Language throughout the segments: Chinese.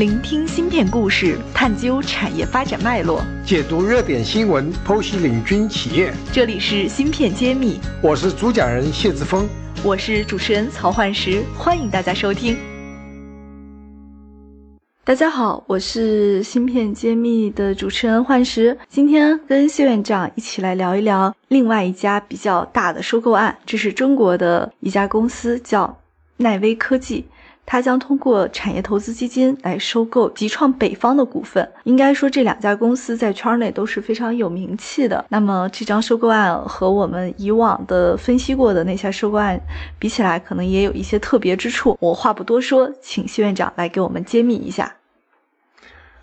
聆听芯片故事，探究产业发展脉络，解读热点新闻，剖析领军企业。这里是芯片揭秘，我是主讲人谢志峰，我是主持人曹焕石，欢迎大家收听。大家好，我是芯片揭秘的主持人幻石，今天跟谢院长一起来聊一聊另外一家比较大的收购案，这是中国的一家公司，叫奈威科技。他将通过产业投资基金来收购极创北方的股份。应该说，这两家公司在圈内都是非常有名气的。那么，这张收购案和我们以往的分析过的那些收购案比起来，可能也有一些特别之处。我话不多说，请谢院长来给我们揭秘一下。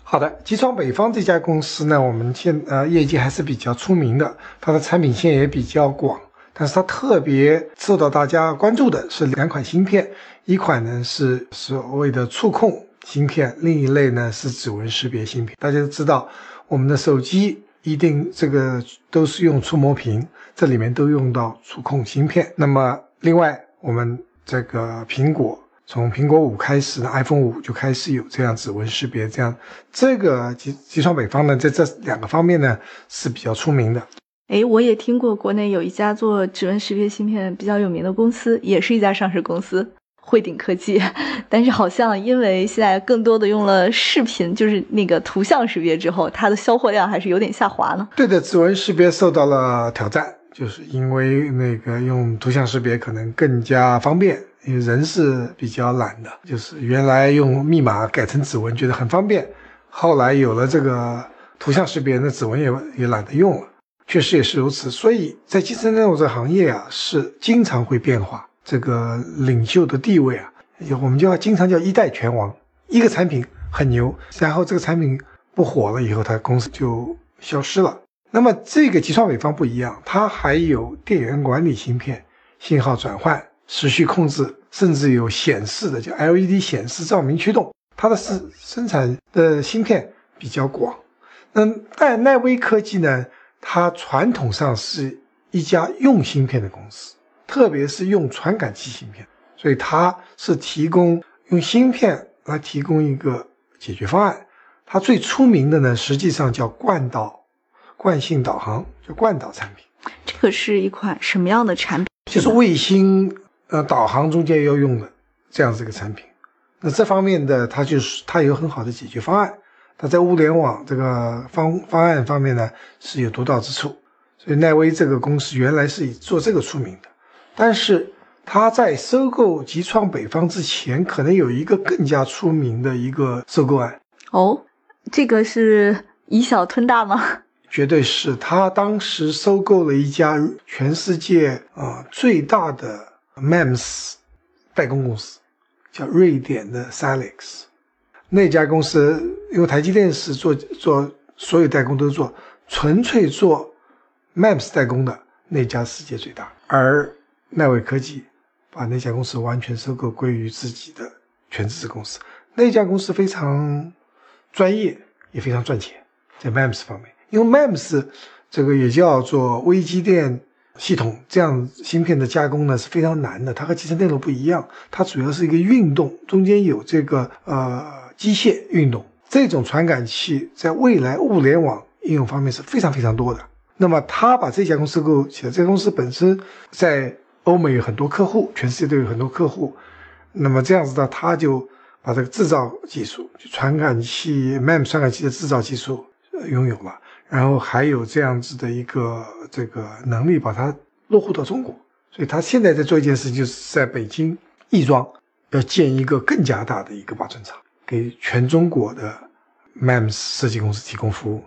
好的，极创北方这家公司呢，我们现呃业绩还是比较出名的，它的产品线也比较广。但是它特别受到大家关注的是两款芯片，一款呢是所谓的触控芯片，另一类呢是指纹识别芯片。大家都知道，我们的手机一定这个都是用触摸屏，这里面都用到触控芯片。那么另外，我们这个苹果从苹果五开始，iPhone 五就开始有这样指纹识别，这样这个集集创北方呢，在这两个方面呢是比较出名的。哎，我也听过国内有一家做指纹识别芯片比较有名的公司，也是一家上市公司，汇顶科技。但是好像因为现在更多的用了视频，就是那个图像识别之后，它的销货量还是有点下滑呢。对的，指纹识别受到了挑战，就是因为那个用图像识别可能更加方便，因为人是比较懒的，就是原来用密码改成指纹觉得很方便，后来有了这个图像识别，那指纹也也懒得用了。确实也是如此，所以在集成电路这个行业啊，是经常会变化。这个领袖的地位啊，我们就要经常叫一代拳王。一个产品很牛，然后这个产品不火了以后，它公司就消失了。那么这个集创北方不一样，它还有电源管理芯片、信号转换、时序控制，甚至有显示的叫 LED 显示照明驱动。它的生生产的芯片比较广。那但奈威科技呢？它传统上是一家用芯片的公司，特别是用传感器芯片，所以它是提供用芯片来提供一个解决方案。它最出名的呢，实际上叫惯导惯性导航，叫惯导产品。这个是一款什么样的产品？就是卫星呃导航中间要用的这样子一个产品。那这方面的它就是它有很好的解决方案。它在物联网这个方方案方面呢是有独到之处，所以奈威这个公司原来是以做这个出名的，但是它在收购极创北方之前，可能有一个更加出名的一个收购案。哦，这个是以小吞大吗？绝对是，他当时收购了一家全世界啊最大的 MEMS 代工公司，叫瑞典的 Silex。那家公司，因为台积电是做做所有代工都做，纯粹做 MEMS 代工的那家世界最大，而奈伟科技把那家公司完全收购归于自己的全资子公司。那家公司非常专业，也非常赚钱，在 MEMS 方面，因为 MEMS 这个也叫做微机电。系统这样芯片的加工呢是非常难的，它和集成电路不一样，它主要是一个运动，中间有这个呃机械运动。这种传感器在未来物联网应用方面是非常非常多的。那么他把这家公司购起来，这家公司本身在欧美有很多客户，全世界都有很多客户。那么这样子呢，他就把这个制造技术，传感器 MEM 传感器的制造技术拥有了。然后还有这样子的一个这个能力，把它落户到中国。所以他现在在做一件事，就是在北京亦庄要建一个更加大的一个八寸厂，给全中国的 MEMS 设计公司提供服务。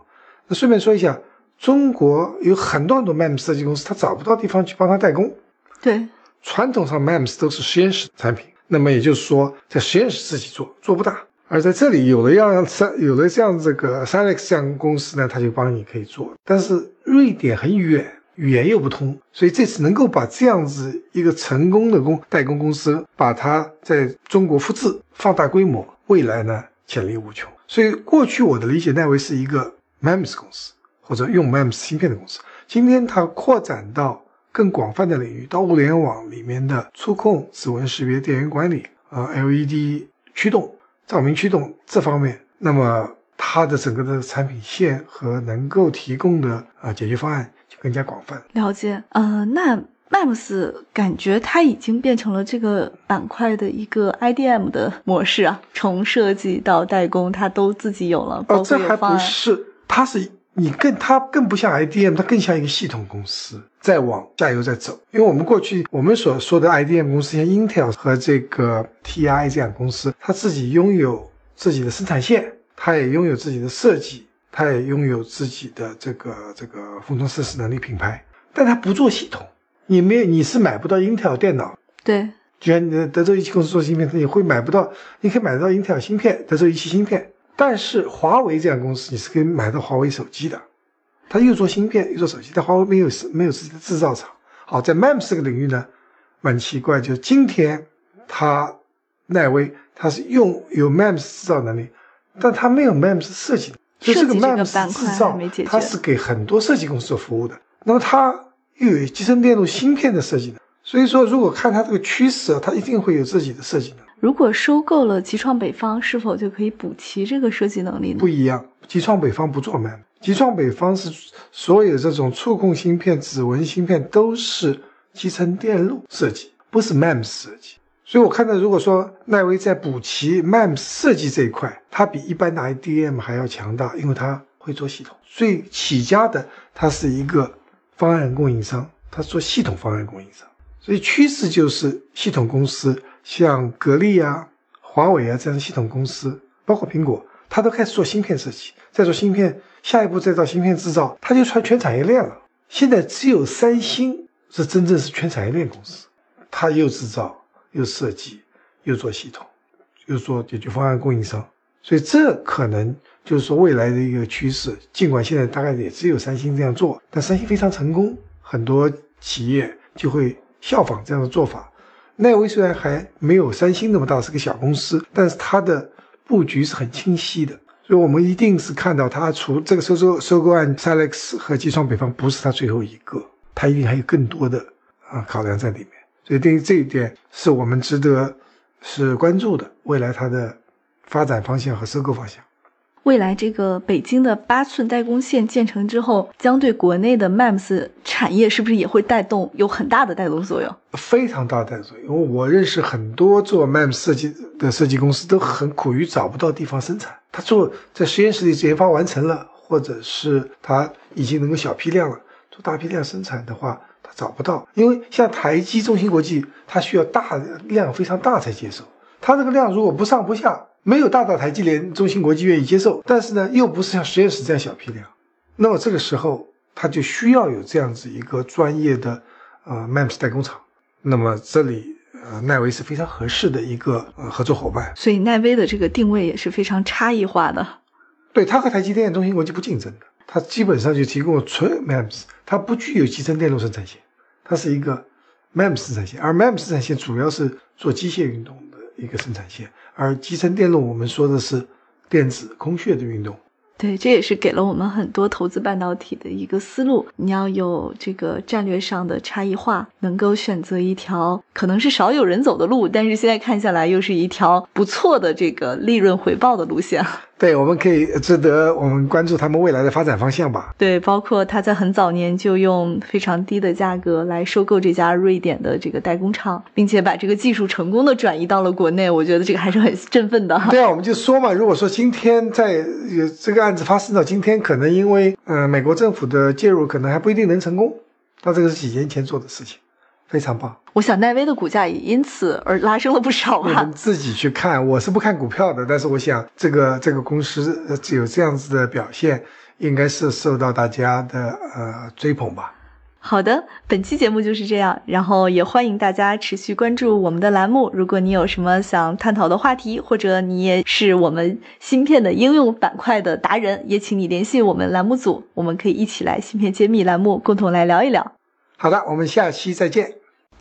那顺便说一下，中国有很多很多 MEMS 设计公司，他找不到地方去帮他代工。对，传统上 MEMS 都是实验室产品，那么也就是说，在实验室自己做做不大。而在这里有了样三有了这样这个 Silex 这样公司呢，他就帮你可以做。但是瑞典很远，语言又不通，所以这次能够把这样子一个成功的工代工公司，把它在中国复制、放大规模，未来呢潜力无穷。所以过去我的理解，奈维是一个 MEMS 公司或者用 MEMS 芯片的公司。今天它扩展到更广泛的领域，到物联网里面的触控、指纹识别、电源管理啊、LED 驱动。照明驱动这方面，那么它的整个的产品线和能够提供的啊解决方案就更加广泛。了解，呃，那 MEMS 感觉它已经变成了这个板块的一个 IDM 的模式啊，从设计到代工，它都自己有了，包哦，这还。不是，它是你更它更不像 IDM，它更像一个系统公司，在往下游在走。因为我们过去我们所说的 IDM 公司，像 Intel 和这个 TI 这样公司，它自己拥有自己的生产线，它也拥有自己的设计，它也拥有自己的这个这个封装测试能力品牌，但它不做系统。你没有，你是买不到 Intel 电脑，对，就像你的德州仪器公司做芯片，你会买不到，你可以买得到英特尔芯片、德州仪器芯片，但是华为这样公司你是可以买到华为手机的，它又做芯片又做手机，但华为没有没有自己的制造厂。好，在 MEMS 这个领域呢，蛮奇怪，就是今天它奈威它是用有 MEMS 制造能力，但它没有 MEMS 设计，所以这个 MEMS 制造它是给很多设计公司做服务的，那么它又有集成电路芯片的设计的。所以说，如果看它这个趋势，它一定会有自己的设计能力。如果收购了极创北方，是否就可以补齐这个设计能力呢不？一样，极创北方不做 MEM，极创北方是所有这种触控芯片、指纹芯片都是集成电路设计，不是 MEMS 设计。所以我看到，如果说奈威在补齐 MEMS 设计这一块，它比一般的 IDM 还要强大，因为它会做系统。最起家的，它是一个方案供应商，他做系统方案供应商。所以趋势就是系统公司，像格力啊、华为啊这样的系统公司，包括苹果，它都开始做芯片设计，再做芯片，下一步再到芯片制造，它就穿全产业链了。现在只有三星是真正是全产业链公司，它又制造又设计又做系统，又做解决方案供应商，所以这可能就是说未来的一个趋势。尽管现在大概也只有三星这样做，但三星非常成功，很多企业就会效仿这样的做法。奈威虽然还没有三星那么大，是个小公司，但是它的布局是很清晰的。所以我们一定是看到它除这个收购收购案 s a l e x 和极创北方不是它最后一个，它一定还有更多的啊考量在里面。所以对于这一点，是我们值得是关注的未来它的发展方向和收购方向。未来这个北京的八寸代工线建成之后，将对国内的 MEMS 产业是不是也会带动有很大的带动作用？非常大的带动作用。因为我认识很多做 MEMS 设计的设计公司，都很苦于找不到地方生产。他做在实验室里研发完成了，或者是他已经能够小批量了，做大批量生产的话，他找不到。因为像台积、中芯国际，它需要大量非常大才接受。它这个量如果不上不下，没有大到台积电中芯国际愿意接受，但是呢，又不是像实验室这样小批量，那么这个时候它就需要有这样子一个专业的呃 MEMS 代工厂。那么这里呃奈威是非常合适的一个呃合作伙伴。所以奈威的这个定位也是非常差异化的。对它和台积电、中芯国际不竞争的，它基本上就提供纯 MEMS，它不具有集成电路生产线，它是一个 MEMS 生产线，而 MEMS 生产线主要是做机械运动的一个生产线，而集成电路我们说的是电子空穴的运动。对，这也是给了我们很多投资半导体的一个思路。你要有这个战略上的差异化，能够选择一条可能是少有人走的路，但是现在看下来又是一条不错的这个利润回报的路线。对，我们可以值得我们关注他们未来的发展方向吧。对，包括他在很早年就用非常低的价格来收购这家瑞典的这个代工厂，并且把这个技术成功的转移到了国内，我觉得这个还是很振奋的。对啊，我们就说嘛，如果说今天在呃这个案子发生到今天，可能因为呃美国政府的介入，可能还不一定能成功。那这个是几年前做的事情，非常棒。我想奈威的股价也因此而拉升了不少啊你们。自己去看，我是不看股票的，但是我想这个这个公司呃有这样子的表现，应该是受到大家的呃追捧吧。好的，本期节目就是这样，然后也欢迎大家持续关注我们的栏目。如果你有什么想探讨的话题，或者你也是我们芯片的应用板块的达人，也请你联系我们栏目组，我们可以一起来芯片揭秘栏目，共同来聊一聊。好的，我们下期再见。